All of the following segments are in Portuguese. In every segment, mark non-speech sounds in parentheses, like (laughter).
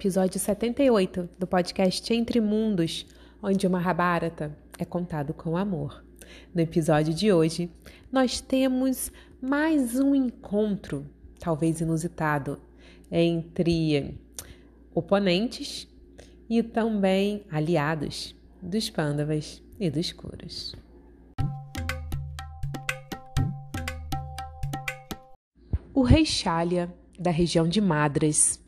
Episódio 78 do podcast Entre Mundos, onde o Mahabharata é contado com amor. No episódio de hoje, nós temos mais um encontro, talvez inusitado, entre oponentes e também aliados dos Pandavas e dos Kuros. O rei Shalya da região de Madras,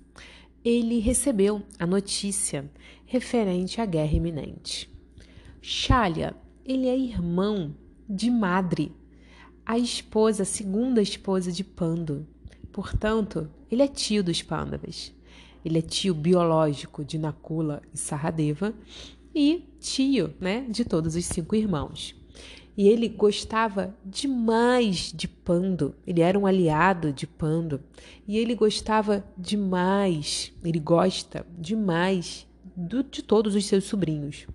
ele recebeu a notícia referente à guerra iminente. Shalya, ele é irmão de Madre, a esposa, a segunda esposa de Pando. Portanto, ele é tio dos Pandavas. Ele é tio biológico de Nakula e Saradeva e tio, né, de todos os cinco irmãos. E ele gostava demais de Pando. Ele era um aliado de Pando. E ele gostava demais, ele gosta demais do, de todos os seus sobrinhos.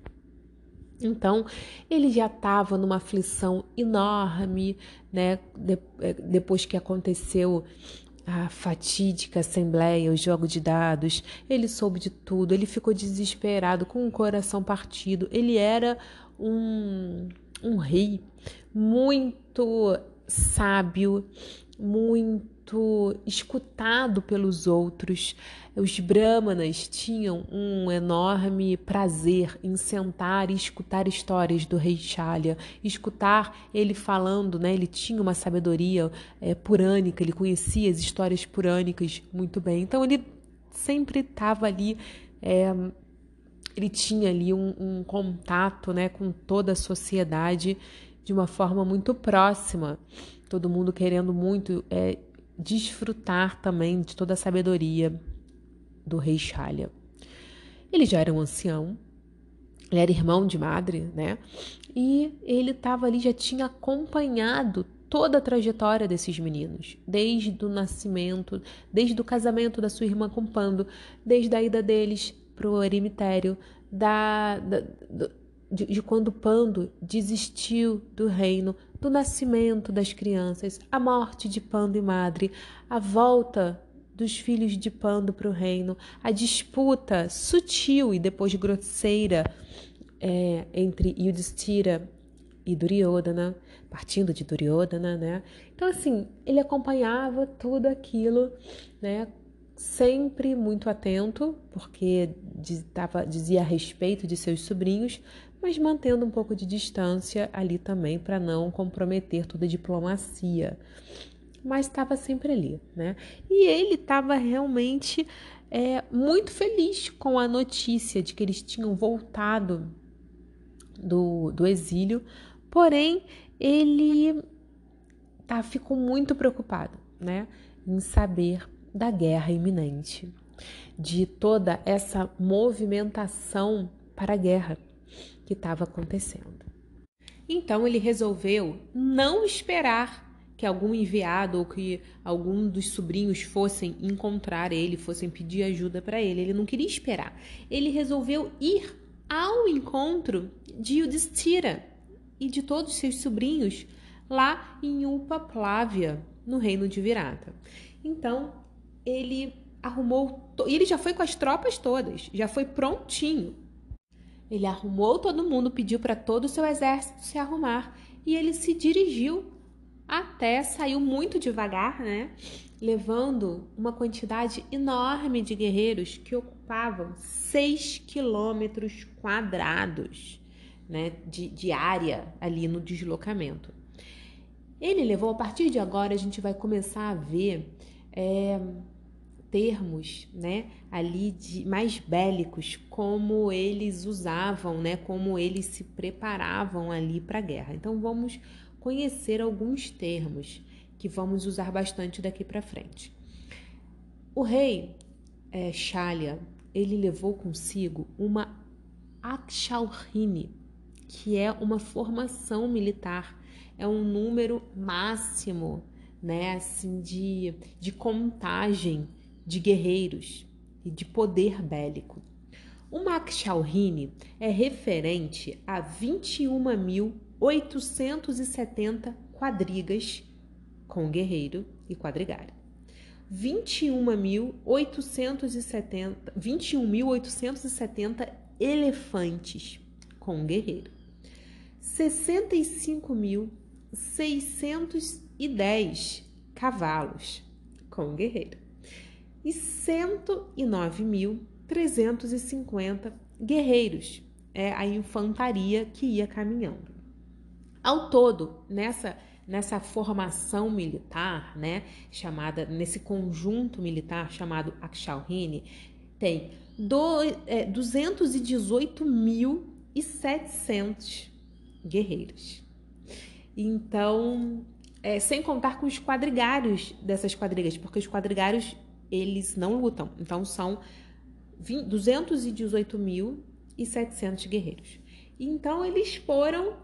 Então, ele já estava numa aflição enorme, né? De, é, depois que aconteceu a fatídica assembleia, o jogo de dados, ele soube de tudo, ele ficou desesperado, com o coração partido. Ele era um um rei muito sábio, muito escutado pelos outros. Os brahmanas tinham um enorme prazer em sentar e escutar histórias do rei Shalya, escutar ele falando, né? Ele tinha uma sabedoria é, purânica, ele conhecia as histórias purânicas muito bem. Então ele sempre estava ali é, ele tinha ali um, um contato né, com toda a sociedade de uma forma muito próxima, todo mundo querendo muito é, desfrutar também de toda a sabedoria do rei Shalya. Ele já era um ancião, ele era irmão de madre, né? E ele estava ali, já tinha acompanhado toda a trajetória desses meninos, desde o nascimento, desde o casamento da sua irmã com Pando, desde a ida deles para o eremitério da, da de, de, quando Pando desistiu do reino, do nascimento das crianças, a morte de Pando e Madre, a volta dos filhos de Pando para o reino, a disputa sutil e depois grosseira é, entre Yudhishthira e Duryodhana, partindo de Duryodhana, né? Então assim, ele acompanhava tudo aquilo, né, sempre muito atento, porque dizia, dizia a respeito de seus sobrinhos, mas mantendo um pouco de distância ali também para não comprometer toda a diplomacia. Mas estava sempre ali, né? E ele estava realmente é, muito feliz com a notícia de que eles tinham voltado do, do exílio, porém ele tá, ficou muito preocupado, né? Em saber da guerra iminente, de toda essa movimentação para a guerra que estava acontecendo. Então ele resolveu não esperar que algum enviado ou que algum dos sobrinhos fossem encontrar ele, fossem pedir ajuda para ele. Ele não queria esperar. Ele resolveu ir ao encontro de Yudhishthira e de todos seus sobrinhos lá em Upaplávia, no reino de Virata. Então, ele arrumou. E ele já foi com as tropas todas, já foi prontinho. Ele arrumou todo mundo, pediu para todo o seu exército se arrumar e ele se dirigiu até saiu muito devagar, né? Levando uma quantidade enorme de guerreiros que ocupavam 6 quilômetros quadrados né, de, de área ali no deslocamento. Ele levou, a partir de agora, a gente vai começar a ver é, termos, né, ali de mais bélicos, como eles usavam, né, como eles se preparavam ali para a guerra. Então vamos conhecer alguns termos que vamos usar bastante daqui para frente. O rei é, Shalya, ele levou consigo uma Akshalhini, que é uma formação militar, é um número máximo, né, assim de, de contagem de guerreiros e de poder bélico. O Makshalhini é referente a 21.870 quadrigas com guerreiro e quadrigário. 21.870 21.870 elefantes com guerreiro. 65.610 cavalos com guerreiro. E 109.350 guerreiros. É a infantaria que ia caminhando. Ao todo, nessa nessa formação militar, né, chamada nesse conjunto militar chamado Akshalhini, tem é, 218.700 guerreiros. Então, é, sem contar com os quadrigários dessas quadrigas, porque os quadrigários eles não lutam. Então, são 218.700 guerreiros. Então, eles foram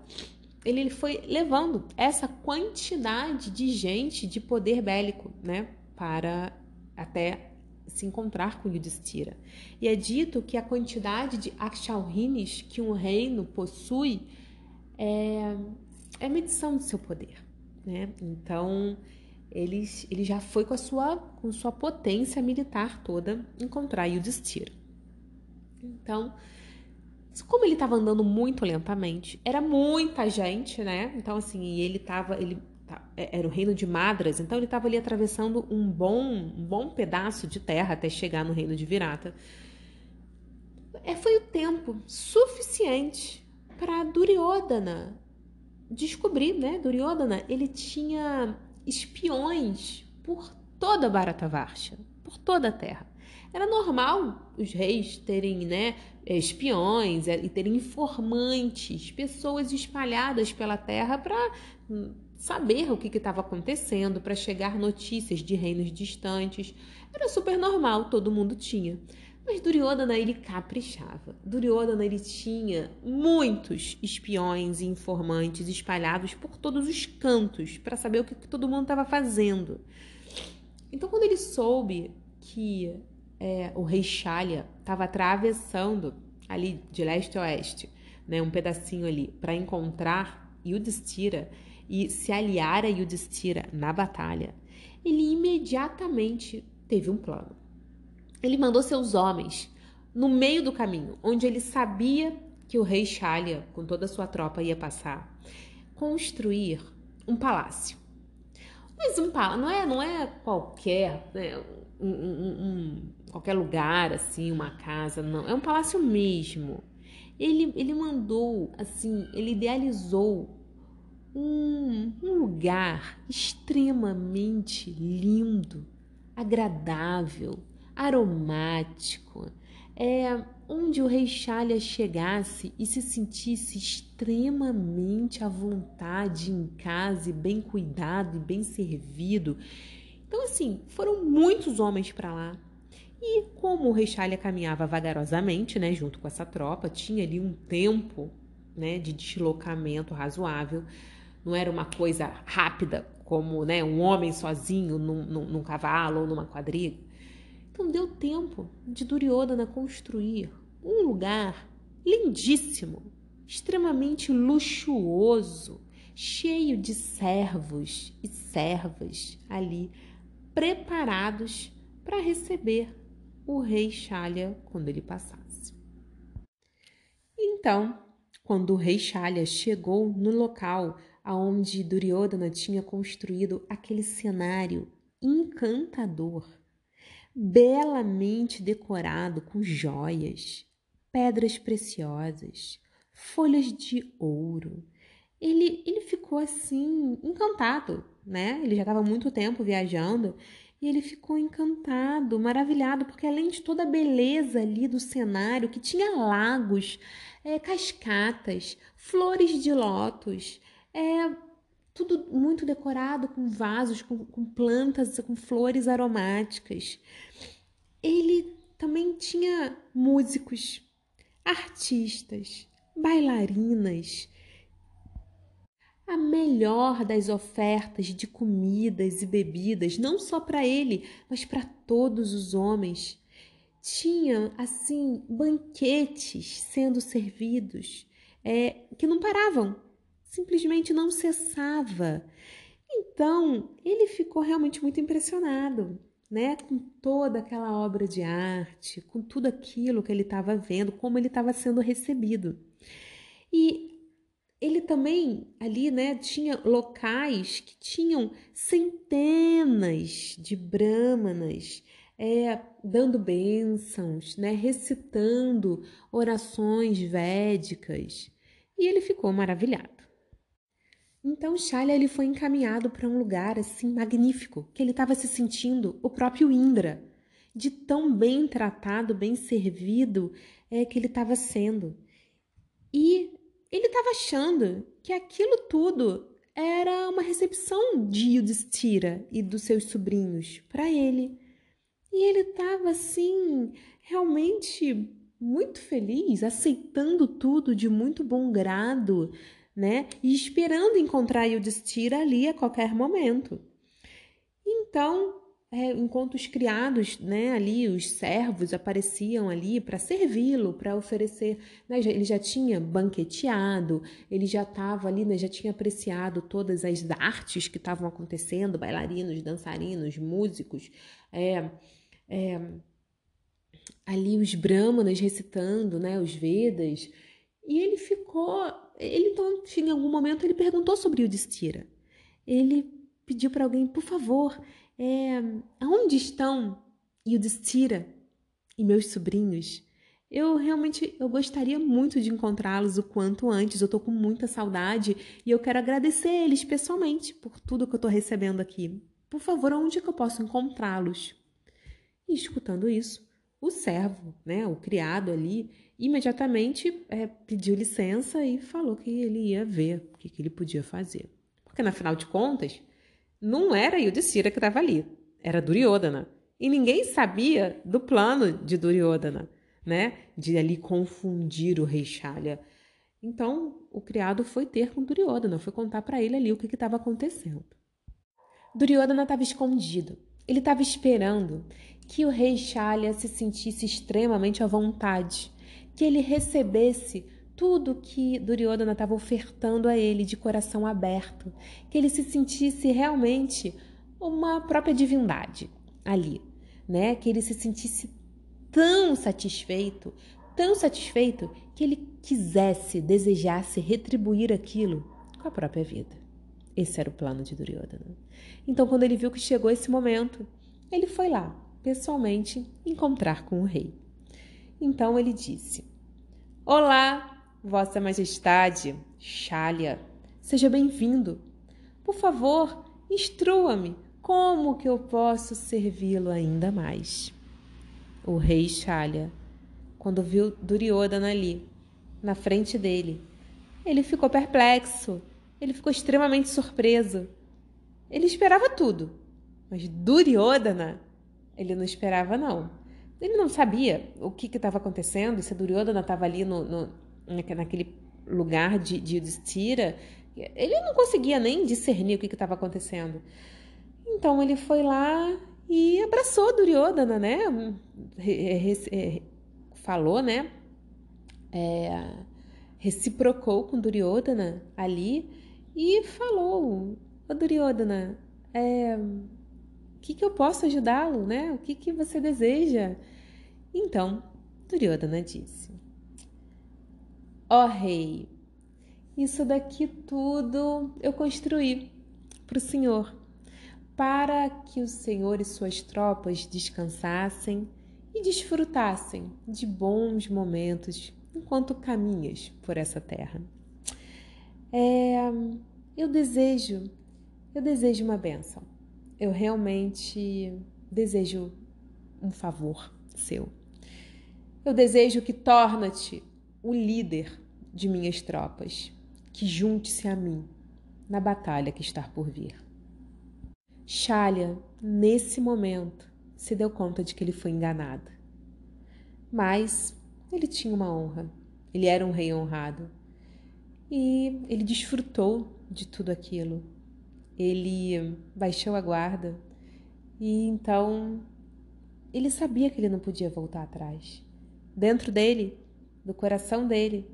ele foi levando essa quantidade de gente de poder bélico, né, para até se encontrar com Yudhishthira. E é dito que a quantidade de Akshalrinis que um reino possui é, é medição do seu poder, né? Então, ele, ele já foi com a sua, com sua potência militar toda encontrar Yudhishthira. Então, como ele estava andando muito lentamente, era muita gente, né? Então, assim, ele estava. Ele é, era o reino de Madras, então ele estava ali atravessando um bom, um bom pedaço de terra até chegar no reino de Virata. É, foi o tempo suficiente para Duryodhana descobrir, né? Duryodhana, ele tinha espiões por toda Bharatavarsha, por toda a terra. Era normal os reis terem né, espiões e terem informantes, pessoas espalhadas pela terra para hum, saber o que estava acontecendo, para chegar notícias de reinos distantes. Era super normal, todo mundo tinha. Mas Duryodhana ele caprichava. Duryodhana ele tinha muitos espiões e informantes espalhados por todos os cantos para saber o que, que todo mundo estava fazendo. Então, quando ele soube que é, o rei Shalya estava atravessando ali de leste a oeste, né, um pedacinho ali, para encontrar Yudhishthira e se aliar a Yudhishthira na batalha, ele imediatamente teve um plano. Ele mandou seus homens no meio do caminho, onde ele sabia que o rei Shalya, com toda a sua tropa, ia passar, construir um palácio. Mas um palácio não é, não é qualquer, né, um, um, um, qualquer lugar, assim, uma casa, não. É um palácio mesmo. Ele, ele mandou, assim, ele idealizou um, um lugar extremamente lindo, agradável, aromático, é onde o rei Chalha chegasse e se sentisse extremamente à vontade em casa, e bem cuidado e bem servido então, assim, foram muitos homens para lá. E como o rei Chalha caminhava vagarosamente, né, junto com essa tropa, tinha ali um tempo, né, de deslocamento razoável. Não era uma coisa rápida, como, né, um homem sozinho num, num, num cavalo ou numa quadriga. Então, deu tempo de Duryodhana construir um lugar lindíssimo, extremamente luxuoso, cheio de servos e servas ali preparados para receber o rei Shalya quando ele passasse. Então, quando o rei Shalya chegou no local aonde Duryodhana tinha construído aquele cenário encantador, belamente decorado com joias, pedras preciosas, folhas de ouro, ele, ele ficou assim, encantado, né? Ele já estava muito tempo viajando e ele ficou encantado, maravilhado, porque além de toda a beleza ali do cenário, que tinha lagos, é, cascatas, flores de lótus, é, tudo muito decorado com vasos, com, com plantas, com flores aromáticas. Ele também tinha músicos, artistas, bailarinas, a melhor das ofertas de comidas e bebidas, não só para ele, mas para todos os homens. Tinha, assim, banquetes sendo servidos é, que não paravam, simplesmente não cessava. Então, ele ficou realmente muito impressionado. né, com toda aquela obra de arte, com tudo aquilo que ele estava vendo, como ele estava sendo recebido. E ele também ali, né, tinha locais que tinham centenas de brahmanas é, dando bênçãos, né, recitando orações védicas. E ele ficou maravilhado. Então Shalya ele foi encaminhado para um lugar assim magnífico, que ele estava se sentindo o próprio Indra, de tão bem tratado, bem servido é que ele estava sendo. E ele estava achando que aquilo tudo era uma recepção de Yudhishthira e dos seus sobrinhos para ele. E ele estava assim, realmente muito feliz, aceitando tudo de muito bom grado, né? E esperando encontrar Yudhishthira ali a qualquer momento. Então, é, enquanto os criados, né, ali, os servos apareciam ali para servi-lo, para oferecer, né, ele já tinha banqueteado, ele já estava ali, né, já tinha apreciado todas as artes que estavam acontecendo, bailarinos, dançarinos, músicos, é, é, ali os brahmanas recitando, né, os Vedas, e ele ficou ele então, em algum momento, ele perguntou sobre o Distira. Ele pediu para alguém, por favor, é, aonde estão Yudhishthira e meus sobrinhos? Eu realmente eu gostaria muito de encontrá-los o quanto antes. Eu estou com muita saudade e eu quero agradecer eles pessoalmente por tudo que eu estou recebendo aqui. Por favor, onde é que eu posso encontrá-los? E escutando isso, o servo, né, o criado ali, imediatamente é, pediu licença e falou que ele ia ver o que, que ele podia fazer. Porque, na final de contas, não era Yudhishthira que estava ali, era Duryodhana. E ninguém sabia do plano de Duryodhana, né? De ali confundir o rei Shalya. Então, o criado foi ter com Duryodhana, foi contar para ele ali o que estava acontecendo. Duryodhana estava escondido. Ele estava esperando que o rei Shalya se sentisse extremamente à vontade que ele recebesse tudo que Duryodhana estava ofertando a ele de coração aberto, que ele se sentisse realmente uma própria divindade ali, né? Que ele se sentisse tão satisfeito, tão satisfeito que ele quisesse, desejasse retribuir aquilo com a própria vida. Esse era o plano de Duryodhana. Então, quando ele viu que chegou esse momento, ele foi lá, pessoalmente, encontrar com o rei. Então ele disse: Olá, Vossa Majestade, Shalya, seja bem-vindo. Por favor, instrua-me como que eu posso servi-lo ainda mais. O rei Shalya, quando viu Duryodhana ali, na frente dele, ele ficou perplexo, ele ficou extremamente surpreso. Ele esperava tudo, mas Duryodhana, ele não esperava não. Ele não sabia o que estava acontecendo, se Duryodhana estava ali no, no, naquele lugar de, de Yudhishthira. Ele não conseguia nem discernir o que estava acontecendo. Então ele foi lá e abraçou Duryodhana, né? Falou, né? É, reciprocou com Duryodhana ali e falou: Ô Duryodhana, é, que, que eu posso ajudá-lo, né? O que, que você deseja? Então Duryodhana disse: Ó oh, rei, isso daqui tudo eu construí para o senhor, para que o senhor e suas tropas descansassem e desfrutassem de bons momentos enquanto caminhas por essa terra. É, eu desejo, eu desejo uma benção. Eu realmente desejo um favor seu. Eu desejo que torna-te o líder de minhas tropas, que junte-se a mim na batalha que está por vir. Shalya, nesse momento, se deu conta de que ele foi enganado. Mas ele tinha uma honra, ele era um rei honrado e ele desfrutou de tudo aquilo. Ele baixou a guarda e então ele sabia que ele não podia voltar atrás dentro dele, do coração dele,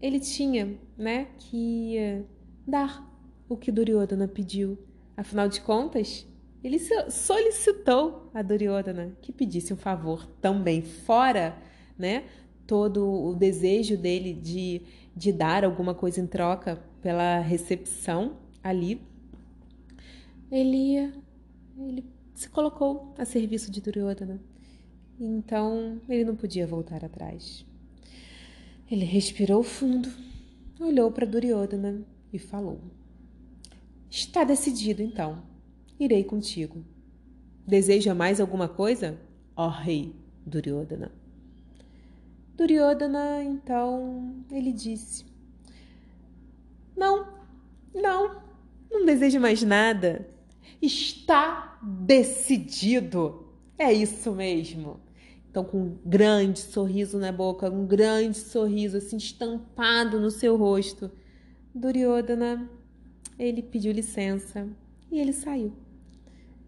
ele tinha, né, que dar o que Duryodhana pediu. Afinal de contas, ele solicitou a Duryodhana que pedisse um favor também, fora né, todo o desejo dele de, de dar alguma coisa em troca pela recepção ali. Ele, ele se colocou a serviço de Duryodhana. Então ele não podia voltar atrás. Ele respirou fundo, olhou para Duryodhana e falou: Está decidido então. Irei contigo. Deseja mais alguma coisa? Ó oh, rei Duryodhana. Duryodhana, então, ele disse: Não, não, não desejo mais nada. Está decidido. É isso mesmo. Então, com um grande sorriso na boca, um grande sorriso assim estampado no seu rosto, Duryodhana, ele pediu licença e ele saiu.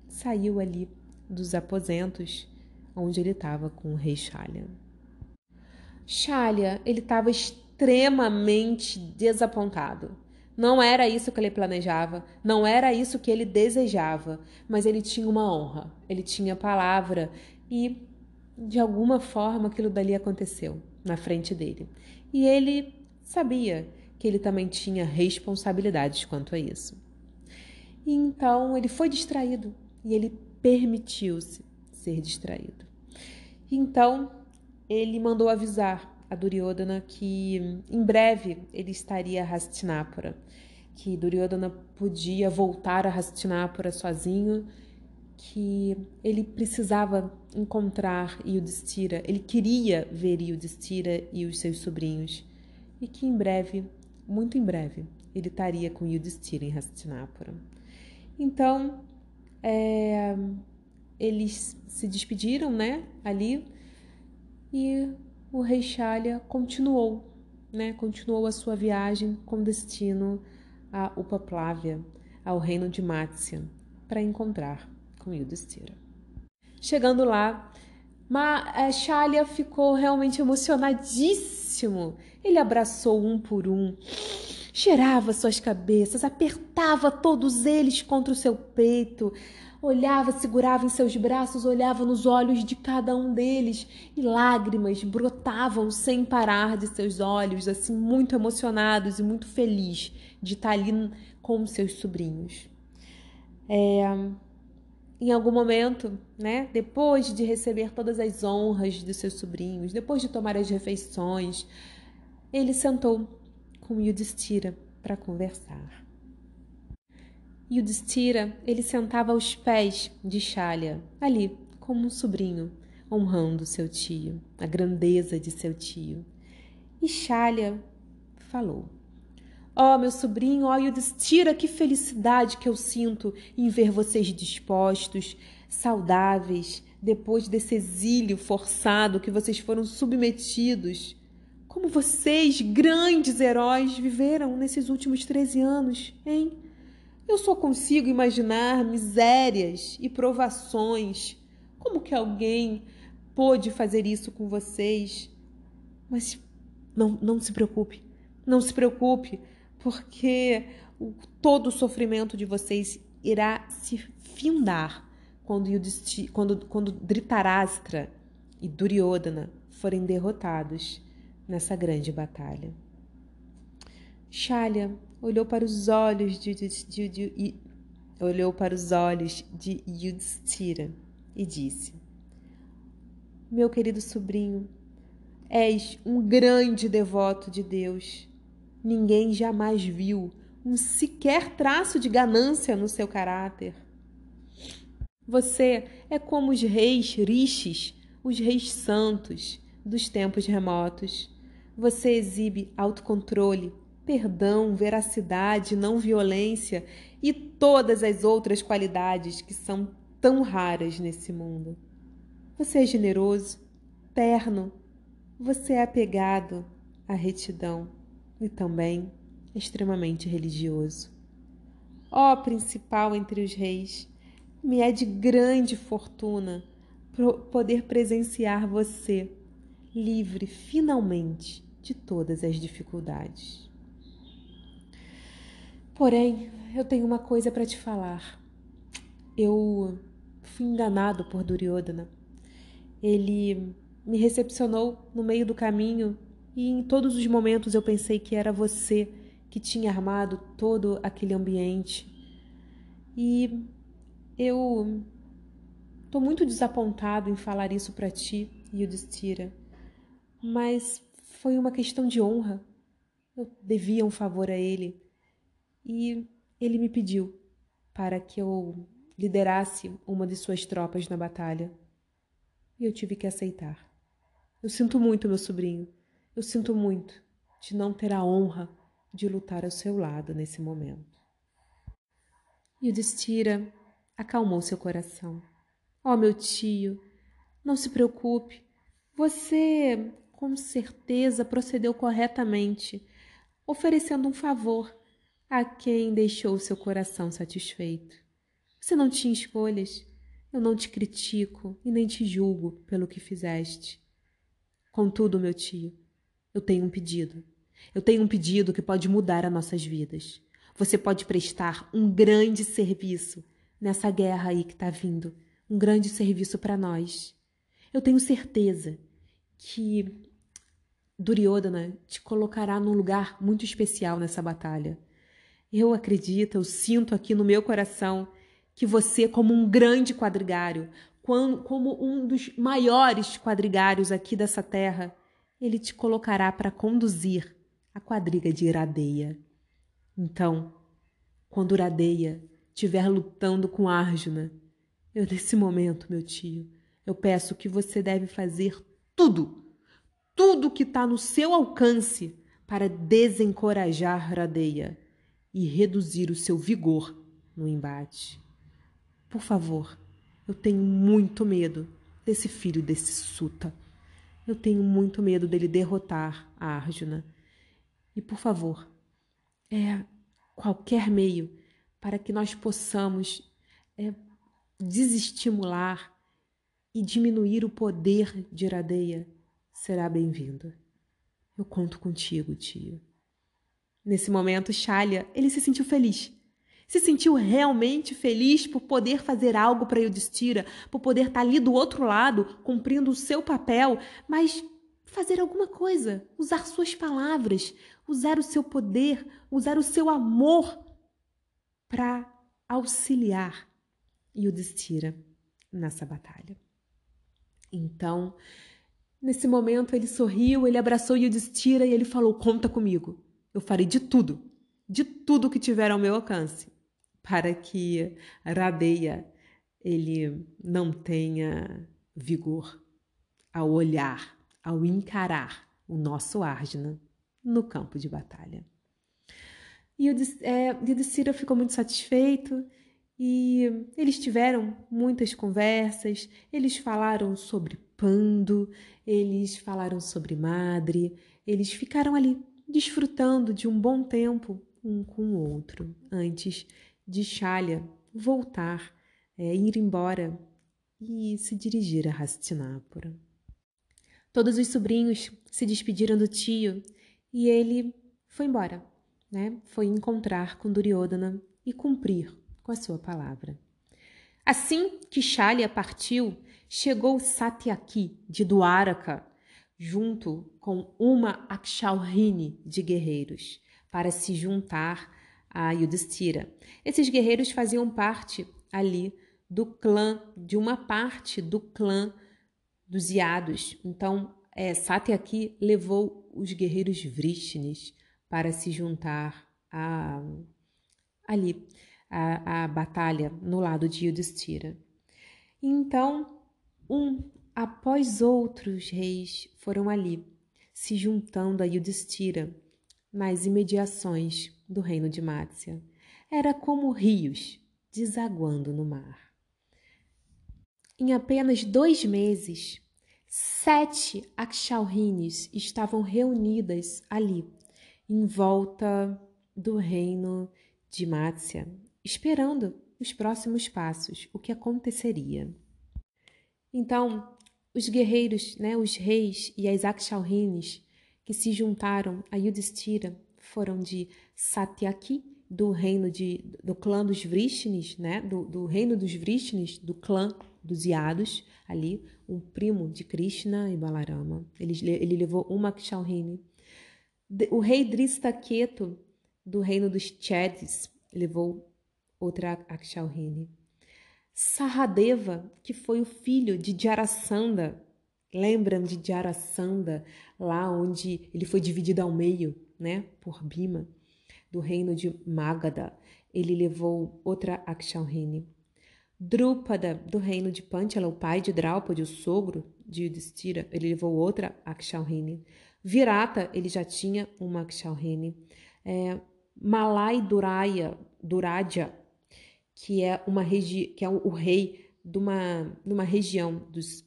Saiu ali dos aposentos onde ele estava com o rei Shalya. Shalya, ele estava extremamente desapontado. Não era isso que ele planejava, não era isso que ele desejava, mas ele tinha uma honra, ele tinha palavra e de alguma forma aquilo dali aconteceu na frente dele. E ele sabia que ele também tinha responsabilidades quanto a isso. E então ele foi distraído e ele permitiu-se ser distraído. Então ele mandou avisar a Duryodhana que em breve ele estaria a Hastinapura, que Duryodhana podia voltar a Hastinapura sozinho que ele precisava encontrar Yudhishthira, ele queria ver Yudhishthira e os seus sobrinhos, e que em breve, muito em breve, ele estaria com Yudhishthira em Hastinapura. Então, é, eles se despediram, né, ali, e o rei Shalya continuou, né, continuou a sua viagem com destino a Upaplavya, ao reino de Matsya, para encontrar com Yudhishthira. Chegando lá, Ma Shalya ficou realmente emocionadíssimo. Ele abraçou um por um, cheirava suas cabeças, apertava todos eles contra o seu peito, olhava, segurava em seus braços, olhava nos olhos de cada um deles e lágrimas brotavam sem parar de seus olhos, assim, muito emocionados e muito feliz de estar ali com seus sobrinhos. É, em algum momento, né, depois de receber todas as honras dos seus sobrinhos, depois de tomar as refeições, ele sentou com Yudhishthira para conversar. Yudhishthira, ele sentava aos pés de Shalya, ali, como um sobrinho, honrando seu tio, a grandeza de seu tio. E Shalya falou: Ó, oh, meu sobrinho, ó, oh, Yudhishthira, que felicidade que eu sinto em ver vocês dispostos, saudáveis, depois desse exílio forçado que vocês foram submetidos. Como vocês, grandes heróis, viveram nesses últimos 13 anos, hein? Eu só consigo imaginar misérias e provações. Como que alguém pôde fazer isso com vocês? Mas não, não se preocupe, não se preocupe porque o, todo o sofrimento de vocês irá se findar quando, quando, quando Dhritarashtra e Duryodhana forem derrotados nessa grande batalha. Shalya olhou para os olhos de, de, de, de olhou para os olhos de Yudhishthira e disse: Meu querido sobrinho, és um grande devoto de Deus Ninguém jamais viu um sequer traço de ganância no seu caráter. Você é como os reis rishis, os reis santos dos tempos remotos. Você exibe autocontrole, perdão, veracidade, não violência e todas as outras qualidades que são tão raras nesse mundo. Você é generoso, terno, você é apegado à retidão e também extremamente religioso. Ó principal entre os reis, me é de grande fortuna poder presenciar você livre finalmente de todas as dificuldades. Porém, eu tenho uma coisa para te falar. eu fui enganado por Duryodhana. Ele me recepcionou no meio do caminho e em todos os momentos eu pensei que era você que tinha armado todo aquele ambiente. E eu tô muito desapontado em falar isso para ti, Yudhishthira, mas foi uma questão de honra. Eu devia um favor a ele e ele me pediu para que eu liderasse uma de suas tropas na batalha. E eu tive que aceitar. Eu sinto muito, meu sobrinho. Eu sinto muito de não ter a honra de lutar ao seu lado nesse momento. E o Destira acalmou seu coração. Oh, meu tio, não se preocupe. Você, com certeza, procedeu corretamente, oferecendo um favor a quem deixou seu coração satisfeito. Você não tinha escolhas. Eu não te critico e nem te julgo pelo que fizeste. Contudo, meu tio, eu tenho um pedido. Eu tenho um pedido que pode mudar as nossas vidas. Você pode prestar um grande serviço nessa guerra aí que está vindo. Um grande serviço para nós. Eu tenho certeza que Duryodhana te colocará num lugar muito especial nessa batalha. Eu acredito, eu sinto aqui no meu coração que você, como um grande quadrigário, como um dos maiores quadrigários aqui dessa terra, ele te colocará para conduzir a quadriga de Iradeia. Então, quando Iradeia estiver lutando com Arjuna, eu nesse momento, meu tio, eu peço que você deve fazer tudo, tudo que está no seu alcance para desencorajar Radeia e reduzir o seu vigor no embate. Por favor, eu tenho muito medo desse filho desse Suta. Eu tenho muito medo dele derrotar a Arjuna. E por favor, é qualquer meio para que nós possamos é, desestimular e diminuir o poder de Iradeia será bem-vindo. Eu conto contigo, tio. Nesse momento, Shalya, ele se sentiu feliz se sentiu realmente feliz por poder fazer algo para Yudhishthira, por poder estar tá ali do outro lado, cumprindo o seu papel, mas fazer alguma coisa, usar suas palavras, usar o seu poder, usar o seu amor para auxiliar Yudhishthira nessa batalha. Então, nesse momento ele sorriu, ele abraçou Yudhishthira e ele falou: "Conta comigo. Eu farei de tudo, de tudo que tiver ao meu alcance para que Radeia ele não tenha vigor ao olhar, ao encarar o nosso Arjuna no campo de batalha. E o é, Yudhishthira ficou muito satisfeito e eles tiveram muitas conversas, eles falaram sobre Pando, eles falaram sobre Madre, eles ficaram ali desfrutando de um bom tempo um com o outro antes de Shalya voltar, é, ir embora e se dirigir a Hastinapura. Todos os sobrinhos se despediram do tio e ele foi embora, né? Foi encontrar com Duryodhana e cumprir com a sua palavra. Assim que Shalya partiu, chegou Satyaki de Dwaraka, junto com uma Akshalrini de guerreiros, para se juntar a Yudhishthira. Esses guerreiros faziam parte ali do clã, de uma parte do clã dos Iados. Então, é, aqui levou os guerreiros Vrishnis para se juntar a, ali, a, a batalha no lado de Yudhishthira. Então, um após outros reis foram ali, se juntando a Yudhishthira nas imediações do reino de Mácia. Era como rios desaguando no mar. Em apenas dois meses, sete Akshalrines estavam reunidas ali, em volta do reino de Mácia, esperando os próximos passos, o que aconteceria. Então, os guerreiros, né, os reis e as Akshalrines que se juntaram a Yudhishthira foram de Satyaki do reino de, do clã dos Vrishnis, né? Do, do reino dos Vrishnis, do clã dos Yados, ali, um primo de Krishna e Balarama. Ele, ele levou uma Kshalhini. O rei Dristaketu, do reino dos Chedis, levou outra Akshalhini. Saradeva, que foi o filho de Jarasandha, lembram de Jarasandha, lá onde ele foi dividido ao meio, né, por Bima, do reino de Magadha. Ele levou outra Akshalhini. Drupada, do reino de Panchala, o pai de Draupadi, o sogro de Yudhishthira, ele levou outra Akshalhini. Virata, ele já tinha uma Akshalhini. É, Malai Duraya, Duraja, que é uma regi que é o, rei de uma, de uma região dos,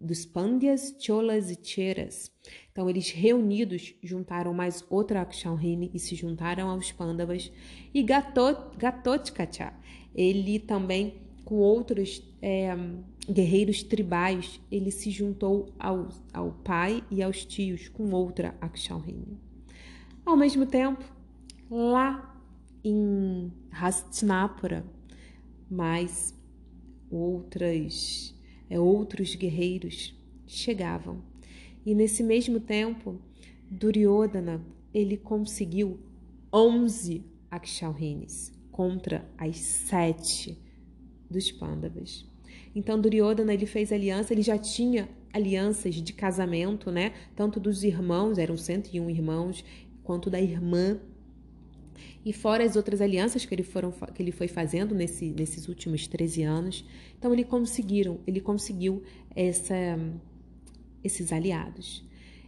dos Pandyas, Cholas e Cheras. Então, eles reunidos juntaram mais outra Akshalhini e se juntaram aos Pandavas. E Gatot, Gatotkacha, ele também, com outros é, guerreiros tribais, ele se juntou ao, ao pai e aos tios com outra Akshalhini. Ao mesmo tempo, lá em Hastinapura, mas outras, outros guerreiros chegavam. E nesse mesmo tempo, Duryodhana ele conseguiu 11 Akshalhines contra as sete dos Pandavas. Então Duryodhana ele fez aliança, ele já tinha alianças de casamento, né? Tanto dos irmãos, eram 101 irmãos, quanto da irmã e fora as outras alianças que ele, foram, que ele foi fazendo nesse, nesses últimos 13 anos. Então ele conseguiram, ele conseguiu essa, esses aliados.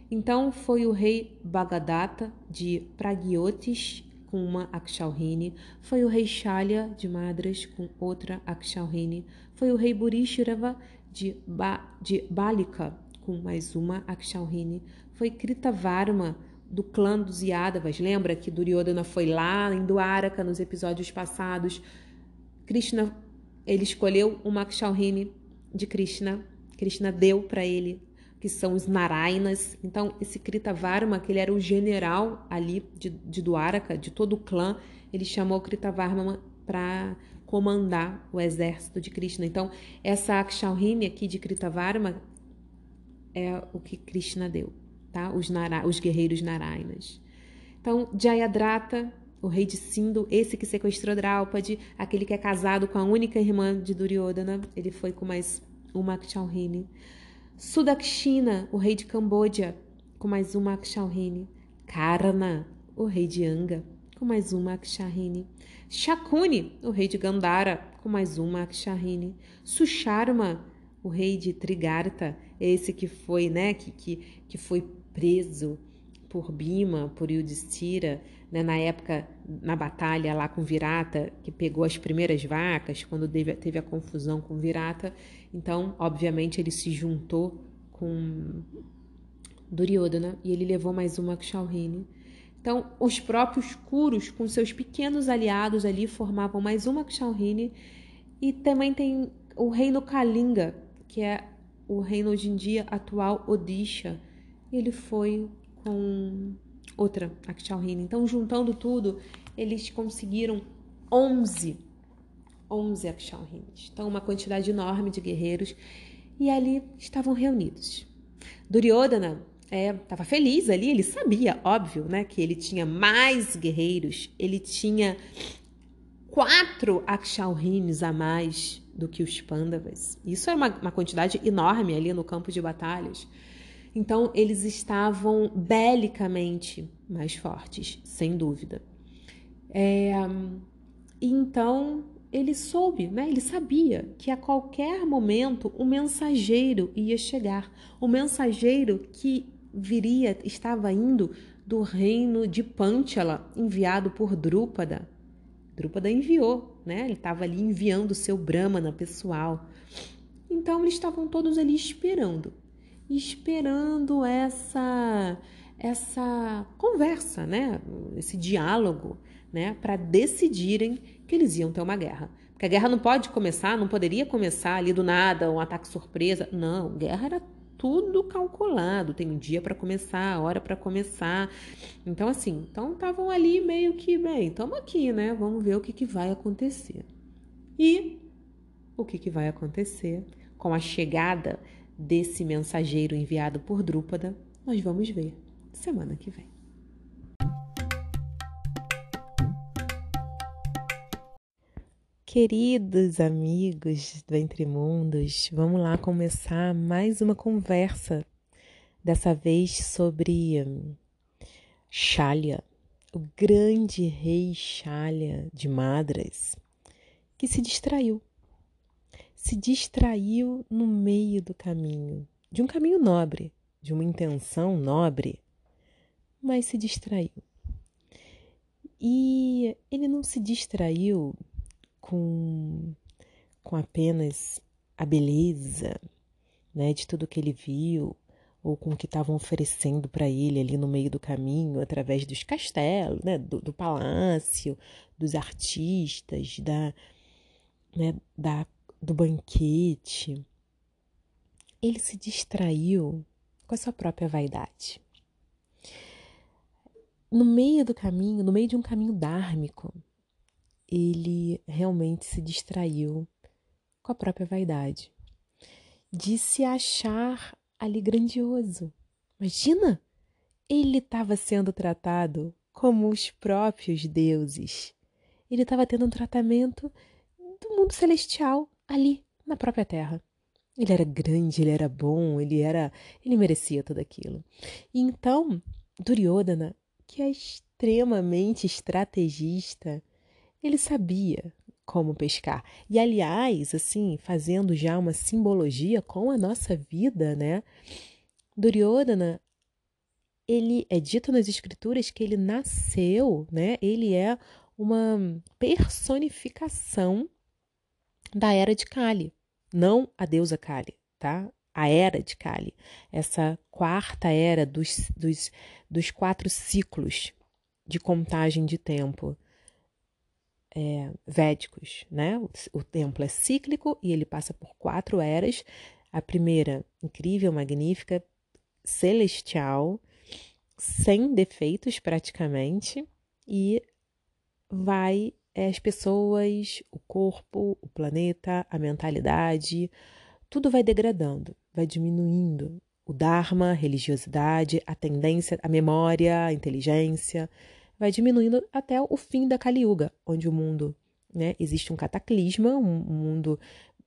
Então foi o rei Bagadatta de Pragyotis com uma Akshalhini, foi o rei Shalya de Madras com outra Akshalhini, foi o rei Burishirava de, ba, de Balika com mais uma Akshalhini, foi Kritavarma do clã dos Yadavas. Lembra que Duryodhana foi lá em Dwaraka nos episódios passados? Krishna, ele escolheu uma Kshalhini de Krishna. Krishna deu para ele, que são os Narainas. Então, esse Kritavarma, que ele era o general ali de, de Dwaraka, de todo o clã, ele chamou Kritavarma para comandar o exército de Krishna. Então, essa Akshalhini aqui de Kritavarma é o que Krishna deu tá? os, Nara, os guerreiros Narainas. Então, Jayadrata, o rei de Sindu, esse que sequestrou Draupadi, aquele que é casado com a única irmã de Duryodhana, ele foi com mais uma Akshalhini. Sudakshina, o rei de Camboja, com mais uma Akshalhini. Karna, o rei de Anga, com mais uma Akshalhini. Shakuni, o rei de Gandhara, com mais uma Akshalhini. Susharma, o rei de Trigarta, esse que foi, né, que, que, que foi preso por Bima, por Yudhishthira, né, na época, na batalha lá com Virata, que pegou as primeiras vacas, quando teve, teve a confusão com Virata. Então, obviamente, ele se juntou com Duryodhana e ele levou mais uma Kshalhini. Então, os próprios Kuros, com seus pequenos aliados ali, formavam mais uma Kshalhini. E também tem o reino Kalinga, que é o reino hoje em dia atual Odisha, ele foi com outra Akshalhini. Então, juntando tudo, eles conseguiram 11, 11 Akshalhinis. Então, uma quantidade enorme de guerreiros. E ali estavam reunidos. Duryodhana estava é, feliz ali, ele sabia, óbvio, né, que ele tinha mais guerreiros, ele tinha quatro Akshalhinis a mais do que os Pandavas. Isso é uma, uma quantidade enorme ali no campo de batalhas. Então, eles estavam belicamente mais fortes, sem dúvida. É, então, ele soube, né? ele sabia que a qualquer momento o mensageiro ia chegar. O mensageiro que viria, estava indo do reino de Panchala, enviado por Drúpada. Drúpada enviou, né? Ele estava ali enviando o seu Brahmana pessoal. Então eles estavam todos ali esperando, esperando essa essa conversa, né? Esse diálogo, né? Para decidirem que eles iam ter uma guerra. Porque a guerra não pode começar, não poderia começar ali do nada, um ataque surpresa. Não, guerra era tudo calculado, tem um dia para começar, hora para começar. Então assim, então estavam ali meio que, bem, estamos aqui, né? Vamos ver o que, que vai acontecer. E o que, que vai acontecer com a chegada desse mensageiro enviado por Drúpada, nós vamos ver semana que vem. Queridos amigos do Entre Mundos, vamos lá começar mais uma conversa, dessa vez sobre Shalya, o grande rei Shalya de Madras, que se distraiu. Se distraiu no meio do caminho, de um caminho nobre, de uma intenção nobre, mas se distraiu. E ele não se distraiu com, com apenas a beleza né, de tudo que ele viu, ou com o que estavam oferecendo para ele ali no meio do caminho, através dos castelos, né, do, do palácio, dos artistas, da, né, da, do banquete. Ele se distraiu com a sua própria vaidade. No meio do caminho, no meio de um caminho dármico, ele realmente se distraiu com a própria vaidade, de se achar ali grandioso. Imagina! Ele estava sendo tratado como os próprios deuses. Ele estava tendo um tratamento do mundo celestial ali na própria terra. Ele era grande, ele era bom, ele era, ele merecia tudo aquilo. E então, Duryodhana, que é extremamente estrategista, ele sabia como pescar. E aliás, assim, fazendo já uma simbologia com a nossa vida, né? Duryodhana, ele é dito nas escrituras que ele nasceu, né? Ele é uma personificação da era de Kali, não a deusa Kali, tá? A era de Kali, essa quarta era dos, dos, dos quatro ciclos de contagem de tempo é, védicos, né? O, o templo é cíclico e ele passa por quatro eras. A primeira, incrível, magnífica, celestial, sem defeitos praticamente, e vai as pessoas, o corpo, o planeta, a mentalidade, tudo vai degradando, vai diminuindo. O Dharma, a religiosidade, a tendência, a memória, a inteligência, vai diminuindo até o fim da Kali Yuga, onde o mundo, né, existe um cataclisma, um, mundo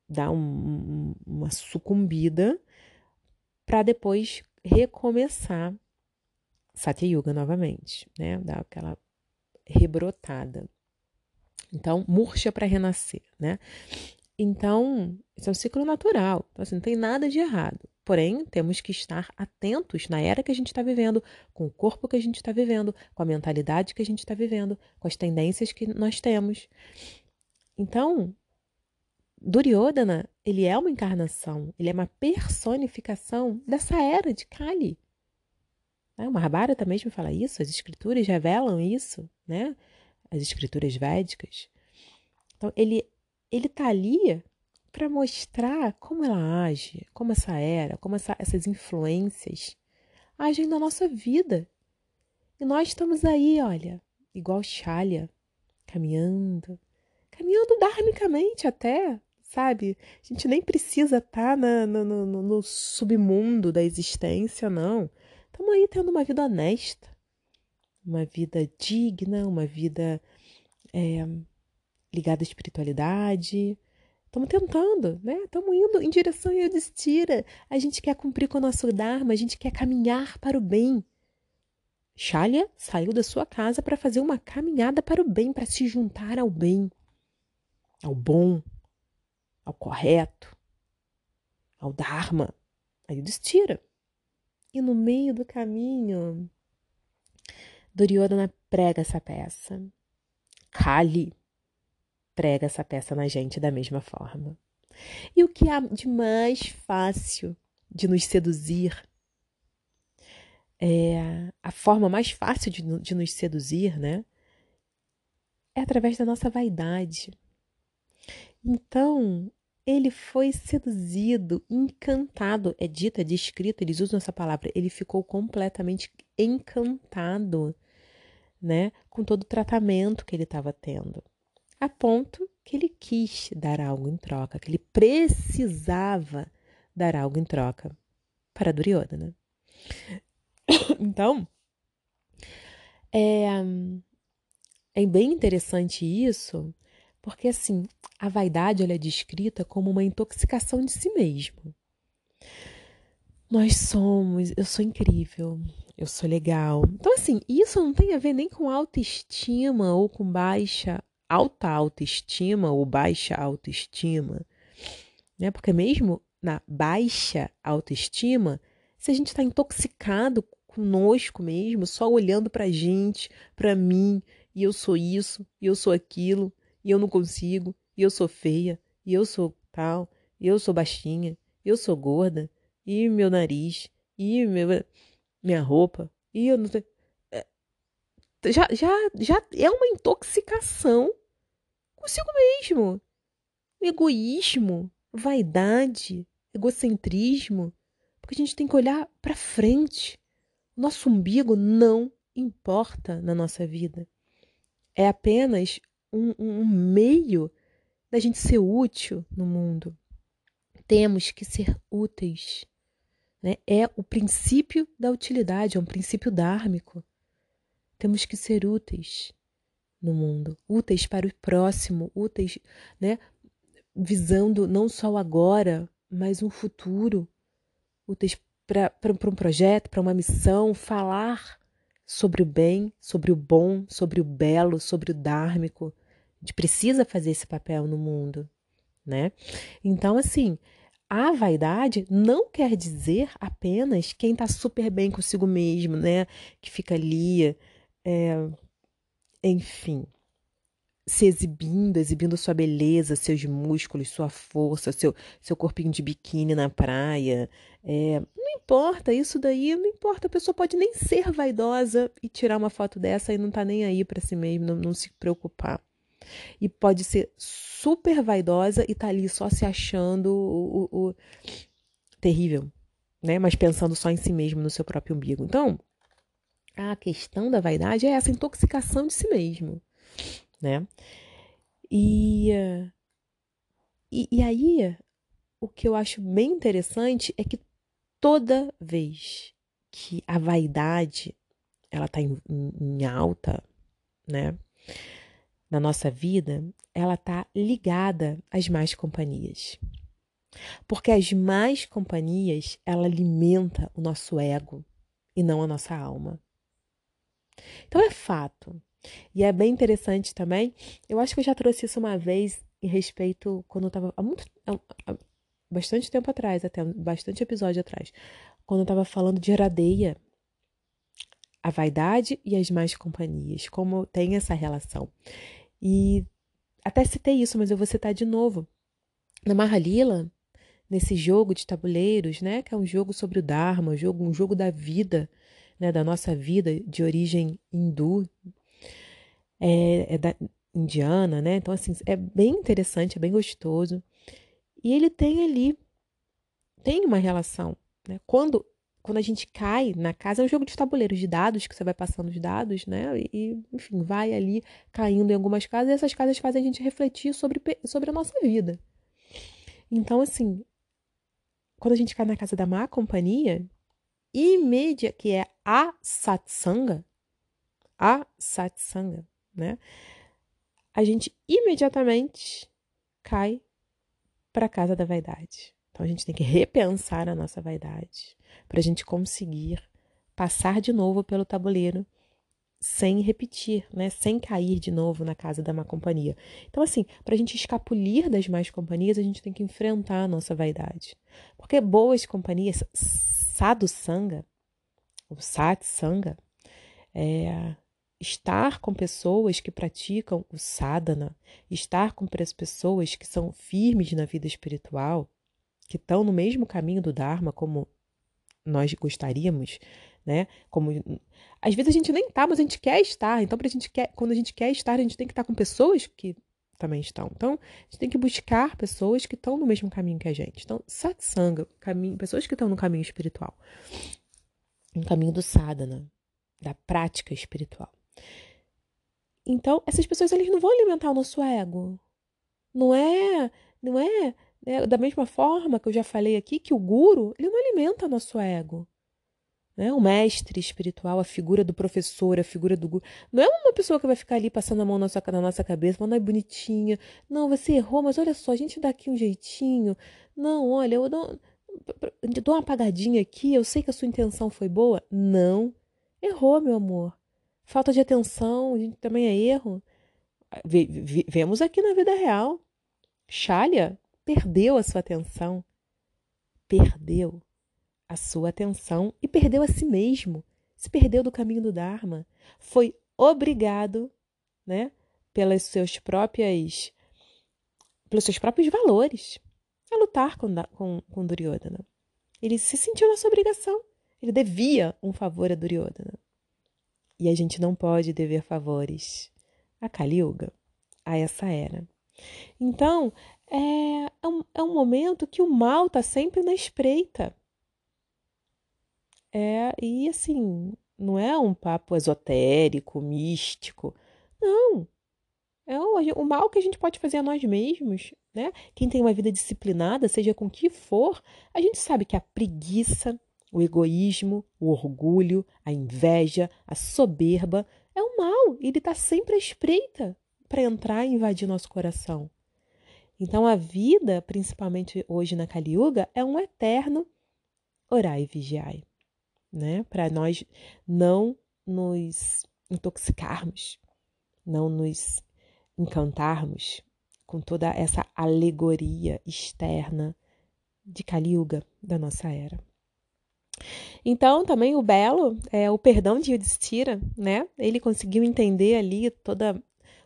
dá um, uma sucumbida para depois recomeçar Satya Yuga novamente, né, dar aquela rebrotada. Então, murcha para renascer, né? Então, isso é um ciclo natural. Então, assim, não tem nada de errado. Porém, temos que estar atentos na era que a gente está vivendo, com o corpo que a gente está vivendo, com a mentalidade que a gente está vivendo, com as tendências que nós temos. Então, Duryodhana, ele é uma encarnação, ele é uma personificação dessa era de Kali. Né? O Mahabharata mesmo fala isso, as escrituras revelam isso, né? As escrituras védicas. Então, ele ele está ali para mostrar como ela age, como essa era, como essa, essas influências agem na nossa vida. E nós estamos aí, olha, igual Shalya, caminhando, caminhando dharmicamente até, sabe? A gente nem precisa estar tá no, no, no submundo da existência, não. Estamos aí tendo uma vida honesta, uma vida digna, uma vida é, ligada à espiritualidade, Estamos tentando, né? Estamos indo em direção a Yudhishthira. A gente quer cumprir com o nosso Dharma, a gente quer caminhar para o bem. Shalya saiu da sua casa para fazer uma caminhada para o bem, para se juntar ao bem, ao bom, ao correto, ao Dharma, a Yudhishthira. E no meio do caminho, Duryodhana prega essa peça. Kali prega essa peça na gente da mesma forma. E o que há de mais fácil de nos seduzir? É, a forma mais fácil de, de nos seduzir, né? É através da nossa vaidade. Então, ele foi seduzido, encantado. É dito, é descrito, eles usam essa palavra. Ele ficou completamente encantado, né? Com todo o tratamento que ele estava tendo. A ponto que ele quis dar algo em troca, que ele precisava dar algo em troca para Duryodhana. (coughs) Então, é, é bem interessante isso, porque assim, a vaidade ela é descrita como uma intoxicação de si mesmo. Nós somos, eu sou incrível, eu sou legal. Então, assim, isso não tem a ver nem com autoestima ou com baixa, alta autoestima ou baixa autoestima. Né? Porque mesmo na baixa autoestima, se a gente está intoxicado conosco mesmo, só olhando para gente, para mim, e eu sou isso, e eu sou aquilo, e eu não consigo, e eu sou feia, e eu sou tal, e eu sou baixinha, e eu sou gorda, e meu nariz, e meu, minha roupa, e eu não sei. É, já, já, já é uma intoxicação consigo mesmo. Egoísmo, vaidade, egocentrismo, porque a gente tem que olhar para frente. Nosso umbigo não importa na nossa vida. É apenas um, um meio da gente ser útil no mundo. Temos que ser úteis. Né? É o princípio da utilidade, é um princípio dármico. Temos que ser úteis no mundo, úteis para o próximo, úteis, né? visando não só o agora, mas um futuro, úteis para um projeto, para uma missão, falar sobre o bem, sobre o bom, sobre o belo, sobre o dármico. A gente precisa fazer esse papel no mundo, né? Então, assim, a vaidade não quer dizer apenas quem está super bem consigo mesmo, né? Que fica ali, é, enfim, se exibindo, exibindo sua beleza, seus músculos, sua força, seu, seu corpinho de biquíni na praia. É, não importa, isso daí não importa. A pessoa pode nem ser vaidosa e tirar uma foto dessa e não tá nem aí para si mesmo, não, não, se preocupar. E pode ser super vaidosa e tá ali só se achando o, o, o terrível, né? Mas pensando só em si mesmo, no seu próprio umbigo. Então, a questão da vaidade é essa intoxicação de si mesmo né? E, e, e aí, o que eu acho bem interessante é que toda vez que a vaidade ela está em, em, alta, né? Na nossa vida, ela está ligada às más companhias. Porque as más companhias, ela alimenta o nosso ego e não a nossa alma. Então é fato e é bem interessante também. Eu acho que eu já trouxe isso uma vez em respeito quando eu estava há muito há, bastante tempo atrás, até bastante episódio atrás, quando eu estava falando de Eradeia, a vaidade e as más companhias, como tem essa relação. E até citei isso, mas eu vou citar de novo. Na Mahalila, nesse jogo de tabuleiros, né, que é um jogo sobre o Dharma, um jogo, um jogo da vida, né, da nossa vida de origem hindu, é, é da indiana, né? Então, assim, é bem interessante, é bem gostoso. E ele tem ali, tem uma relação, né? Quando, quando a gente cai na casa, é um jogo de tabuleiros de dados, que você vai passando os dados, né? E, enfim, vai ali caindo em algumas casas, e essas casas fazem a gente refletir sobre, sobre a nossa vida. Então, assim, quando a gente cai na casa da má companhia, imediata, que é a satsanga, a satsanga, né? A gente imediatamente cai para a casa da vaidade. Então a gente tem que repensar a nossa vaidade para a gente conseguir passar de novo pelo tabuleiro sem repetir, né? Sem cair de novo na casa da má companhia. Então, assim, para a gente escapulir das más companhias, a gente tem que enfrentar a nossa vaidade. Porque boas companhias, sadhu sanga, o sat sanga, é, estar com pessoas que praticam o sadhana, estar com pessoas que são firmes na vida espiritual, que estão no mesmo caminho do Dharma como nós gostaríamos, né? Como às vezes a gente nem tá, mas a gente quer estar. Então, pra gente quer, quando a gente quer estar, a gente tem que estar com pessoas que também estão. Então, a gente tem que buscar pessoas que estão no mesmo caminho que a gente. Então, satsanga, caminho, pessoas que estão no caminho espiritual. No caminho do sadhana, da prática espiritual. Então, essas pessoas eles não vão alimentar o nosso ego. Não é, não é, é da mesma forma que eu já falei aqui que o guru, ele não alimenta nosso ego. Né? O mestre espiritual, a figura do professor, a figura do guru. Não é uma pessoa que vai ficar ali passando a mão na, sua, na nossa cabeça, falando, é bonitinha. Não, você errou, mas olha só, a gente dá aqui um jeitinho. Não, olha, eu dou, eu dou uma apagadinha aqui, eu sei que a sua intenção foi boa. Não, errou, meu amor. Falta de atenção, também é erro. Vemos aqui na vida real. Shalya perdeu a sua atenção. Perdeu a sua atenção e perdeu a si mesmo, se perdeu do caminho do Dharma, foi obrigado, né, pelas suas próprias pelos seus próprios valores a lutar com, com, com Duryodhana. Ele se sentiu nessa obrigação. Ele devia um favor a Duryodhana. E a gente não pode dever favores a Kali Yuga, a essa era. Então, é, é, um, é um momento que o mal está sempre na espreita. É, e assim, não é um papo esotérico, místico. Não. É o, o mal que a gente pode fazer a nós mesmos, né? Quem tem uma vida disciplinada, seja com que for, a gente sabe que a preguiça, o egoísmo, o orgulho, a inveja, a soberba é o mal. Ele está sempre à espreita para entrar e invadir nosso coração. Então a vida, principalmente hoje na Kali Yuga, é um eterno orai e vigiai né? Para nós não nos intoxicarmos, não nos encantarmos com toda essa alegoria externa de Kali Yuga da nossa era. Então, também o belo é o perdão de Yudhishthira, né? Ele conseguiu entender ali toda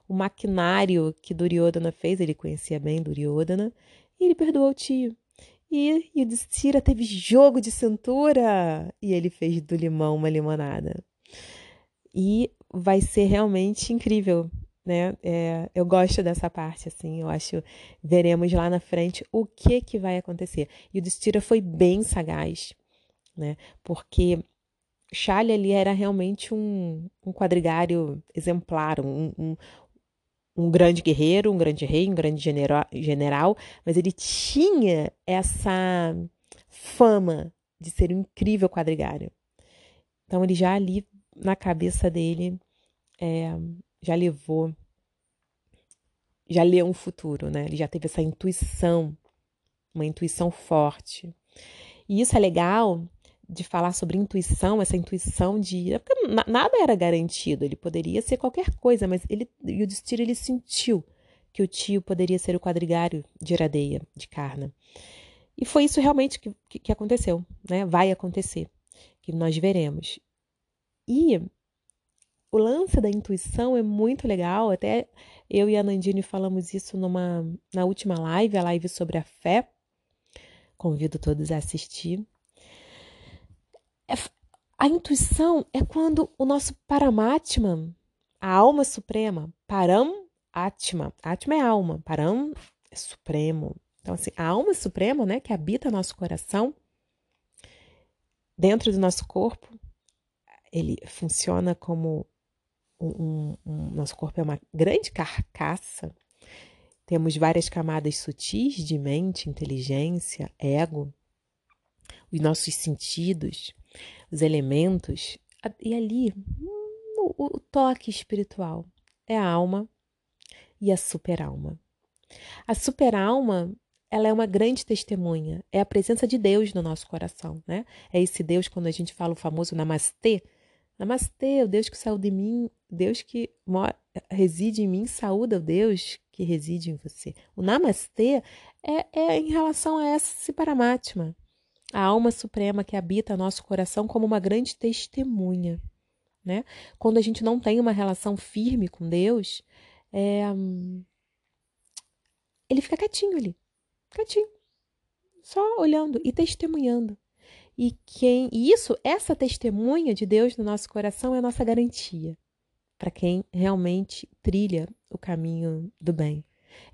o maquinário que Duryodhana fez, ele conhecia bem Duryodhana, e ele perdoou o tio. E Yudhishthira teve jogo de cintura e ele fez do limão uma limonada. E vai ser realmente incrível, né? É, eu gosto dessa parte, assim, eu acho, veremos lá na frente o que que vai acontecer. E o Destira foi bem sagaz, né? Porque Shalya ali era realmente um, um quadrigário exemplar, um, um, um grande guerreiro, um grande rei, um grande general, mas ele tinha essa fama de ser um incrível quadrigário. Então ele já ali na cabeça dele é, já levou, já leu um futuro, né? Ele já teve essa intuição, uma intuição forte. E isso é legal de falar sobre intuição, essa intuição de. Nada era garantido, ele poderia ser qualquer coisa, mas ele, o destino ele sentiu que o tio poderia ser o quadrigário de Iradeia, de Karna. E foi isso realmente que, que, que aconteceu, né? Vai acontecer, que nós veremos. E o lance da intuição é muito legal, até eu e a Nandine falamos isso numa, na última live, a live sobre a fé. Convido todos a assistir. É, a intuição é quando o nosso Paramatma, a alma suprema, Param Atma, Atma é alma, Param é supremo. Então, assim, a alma suprema, né, que habita nosso coração, dentro do nosso corpo, ele funciona como um, um, um, nosso corpo é uma grande carcaça. Temos várias camadas sutis de mente, inteligência, ego, os nossos sentidos, os elementos, e ali hum, o, o toque espiritual é a alma e a superalma. A superalma ela é uma grande testemunha, é a presença de Deus no nosso coração, né? É esse Deus quando a gente fala o famoso namastê, namastê, o Deus que saiu de mim, Deus que mora, reside em mim, saúda o Deus que reside em você. O namastê é, é em relação a essa Paramatma, a alma suprema que habita nosso coração como uma grande testemunha. Né? Quando a gente não tem uma relação firme com Deus, é... ele fica quietinho ali, quietinho, só olhando e testemunhando. E quem e isso, essa testemunha de Deus no nosso coração é a nossa garantia para quem realmente trilha o caminho do bem.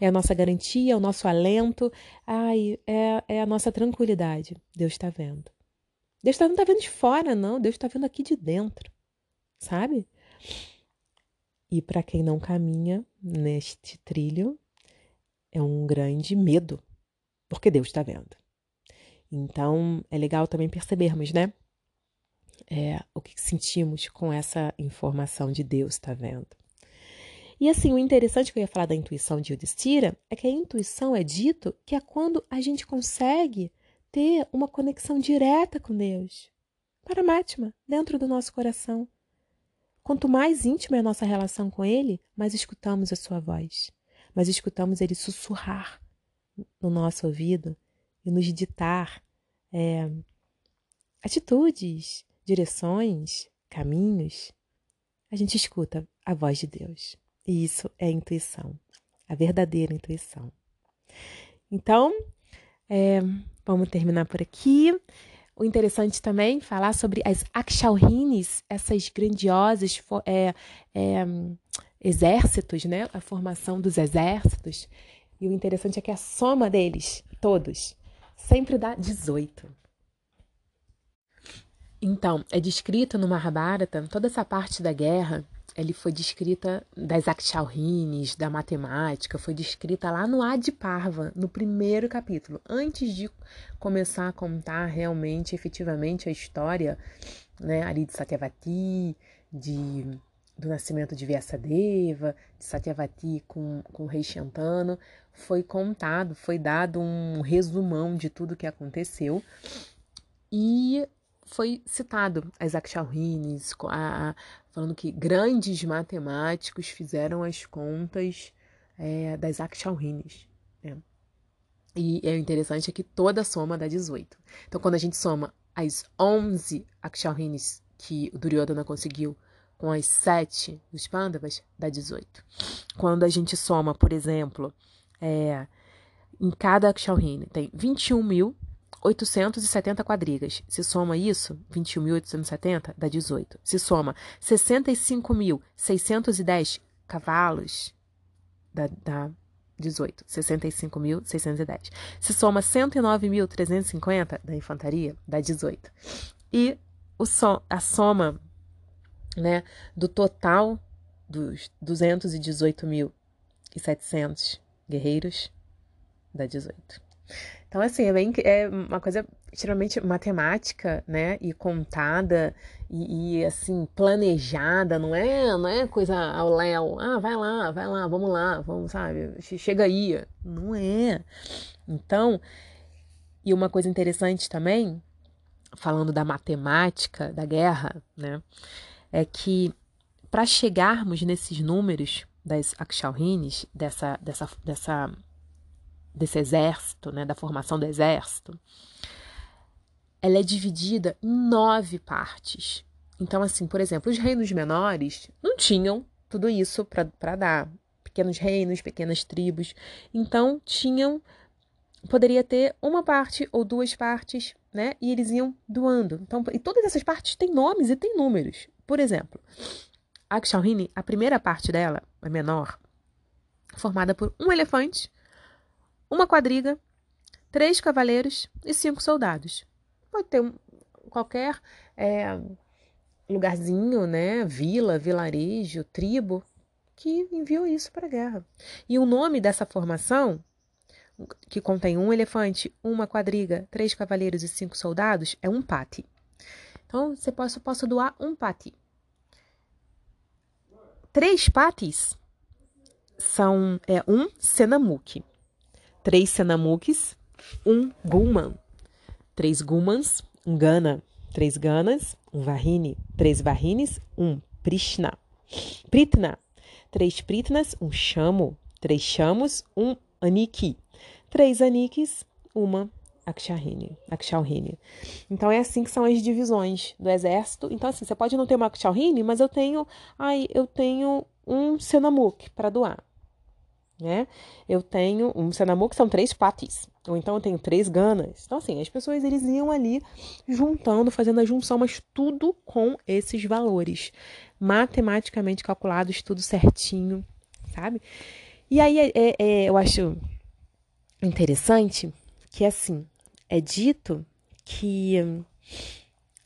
É a nossa garantia, é o nosso alento, ai, é, é a nossa tranquilidade. Deus está vendo. Deus tá, não está vendo de fora, não. Deus está vendo aqui de dentro, sabe? E para quem não caminha neste trilho, é um grande medo, porque Deus está vendo. Então, é legal também percebermos, né? É, o que sentimos com essa informação de Deus está vendo. E assim, o interessante que eu ia falar da intuição de Yudhishthira é que a intuição é dito que é quando a gente consegue ter uma conexão direta com Deus. Paramatma, dentro do nosso coração. Quanto mais íntima é a nossa relação com Ele, mais escutamos a Sua voz, mais escutamos Ele sussurrar no nosso ouvido e nos ditar é, atitudes, direções, caminhos. A gente escuta a voz de Deus. E isso é intuição, a verdadeira intuição. Então, é, vamos terminar por aqui. O interessante também falar sobre as Akshalhines, essas grandiosas é, é, exércitos, né? A formação dos exércitos. E o interessante é que a soma deles, todos, sempre dá 18. Então, é descrito no Mahabharata toda essa parte da guerra ele foi descrita das Akshalhines, da matemática, foi descrita lá no Adiparva, no primeiro capítulo, antes de começar a contar realmente, efetivamente a história, né, ali de Satyavati, de do nascimento de Vyasadeva, de Satyavati com, com o rei Shantanu, foi contado, foi dado um resumão de tudo que aconteceu. E foi citado a, falando que grandes matemáticos fizeram as contas é, das Akshalhines. Né? E é interessante é que toda soma dá 18. Então, quando a gente soma as 11 Akshalhines que o Duryodhana conseguiu com as 7 dos Pandavas, dá 18. Quando a gente soma, por exemplo, é, em cada Akshalhine tem 21 mil 870 quadrigas. Se soma isso, 21.870 dá 18. Se soma 65.610 cavalos, dá, dá 18. 65.610. Se soma 109.350 da infantaria, dá 18. E o so, a soma né, do total dos 218.700 guerreiros dá 18. Então, assim, é, bem, é uma coisa extremamente matemática, né? E contada e, e, assim, planejada, não é, não é coisa ao léu. Ah, vai lá, vai lá, vamos lá, vamos, sabe? Chega aí. Não é. Então, e uma coisa interessante também, falando da matemática da guerra, né? É que para chegarmos nesses números das Akshalhines, dessa, dessa, dessa desse exército, né, da formação do exército, ela é dividida em nove partes. Então, assim, por exemplo, os reinos menores não tinham tudo isso para dar. Pequenos reinos, pequenas tribos. Então, tinham. Poderia ter uma parte ou duas partes, né? E eles iam doando. Então, e todas essas partes têm nomes e têm números. Por exemplo, a Kshalhini, a primeira parte dela, a menor, formada por um elefante, uma quadriga, três cavaleiros e cinco soldados. Pode ter um, qualquer é, lugarzinho, né, vila, vilarejo, tribo, que enviou isso para a guerra. E o nome dessa formação, que contém um elefante, uma quadriga, três cavaleiros e cinco soldados, é um pati. Então, você possa, possa doar um pati. Três patis são é, um senamuki três Senamukis, um Gulman, três Gulmans, um Gana, três Ganas, um Vahini, três Vahines, um Prishna. Pritna, três Pritnas, um Chamo, três Chamos, um Aniki, três Anikis, uma Akshalhini, Akshalhini. Então é assim que são as divisões do exército. Então assim, você pode não ter uma Akshalhini, mas eu tenho, ai, eu tenho um Senamuk para doar né? Eu tenho um Senamu que são três patis, ou então eu tenho três ganas. Então, assim, as pessoas eles iam ali juntando, fazendo a junção, mas tudo com esses valores, matematicamente calculados, tudo certinho, sabe? E aí é, é, é, eu acho interessante que assim é dito que hum,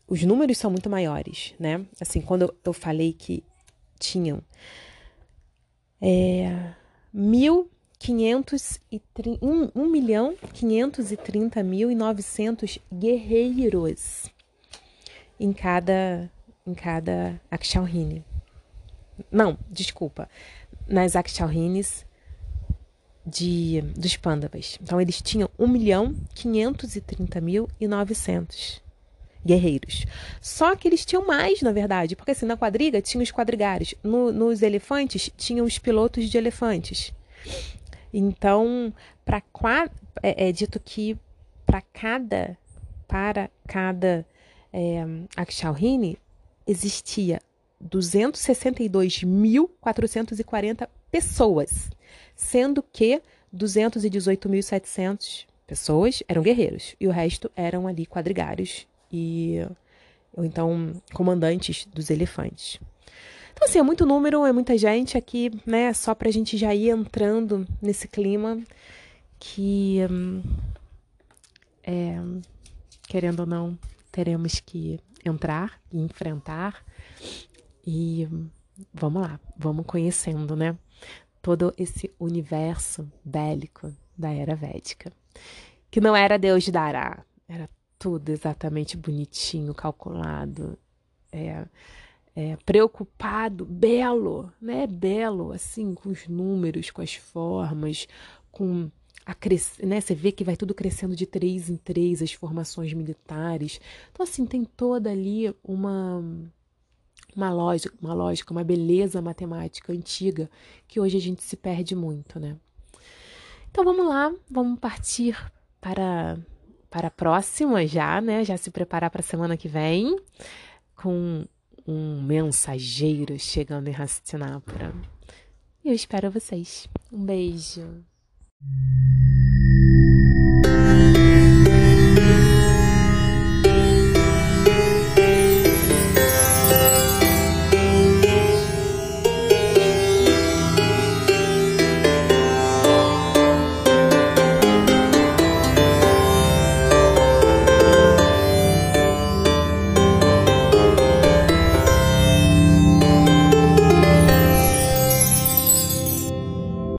os números são muito maiores, né? Assim, quando eu falei que tinham é, mil 530, 1, 1 milhão 530 mil e 900 guerreiros em cada em cada Akshauhine. Não, desculpa. Nas Akshauhines de dos Pandavas. Então eles tinham 1 milhão 530 mil e 900 guerreiros. Só que eles tinham mais, na verdade, porque assim, na quadriga tinha os quadrigários, no, nos elefantes tinham os pilotos de elefantes. Então, para é, é dito que para cada para cada é, Akshauhini existia 262.440 pessoas, sendo que 218.700 pessoas eram guerreiros e o resto eram ali quadrigários e ou então comandantes dos elefantes. Então, assim, é muito número, é muita gente aqui, né? Só pra gente já ir entrando nesse clima que, hum, é, querendo ou não, teremos que entrar e enfrentar. E vamos lá, vamos conhecendo, né? Todo esse universo bélico da era védica. Que não era Deus dará, era tudo exatamente bonitinho, calculado. É, é, preocupado, belo, né? Belo, assim, com os números, com as formas, com a cres... né? Você vê que vai tudo crescendo de três em três as formações militares. Então, assim, tem toda ali uma uma lógica, uma lógica, uma beleza matemática antiga que hoje a gente se perde muito, né? Então vamos lá, vamos partir para para a próxima já, né? Já se preparar para a semana que vem com um mensageiro chegando em Hastinapura. E eu espero vocês. Um beijo.